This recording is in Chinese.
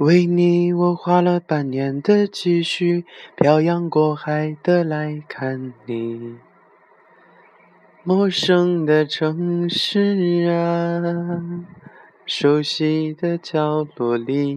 为你我花了半年的积蓄漂洋过海的来看你。陌生的城市啊熟悉的角落里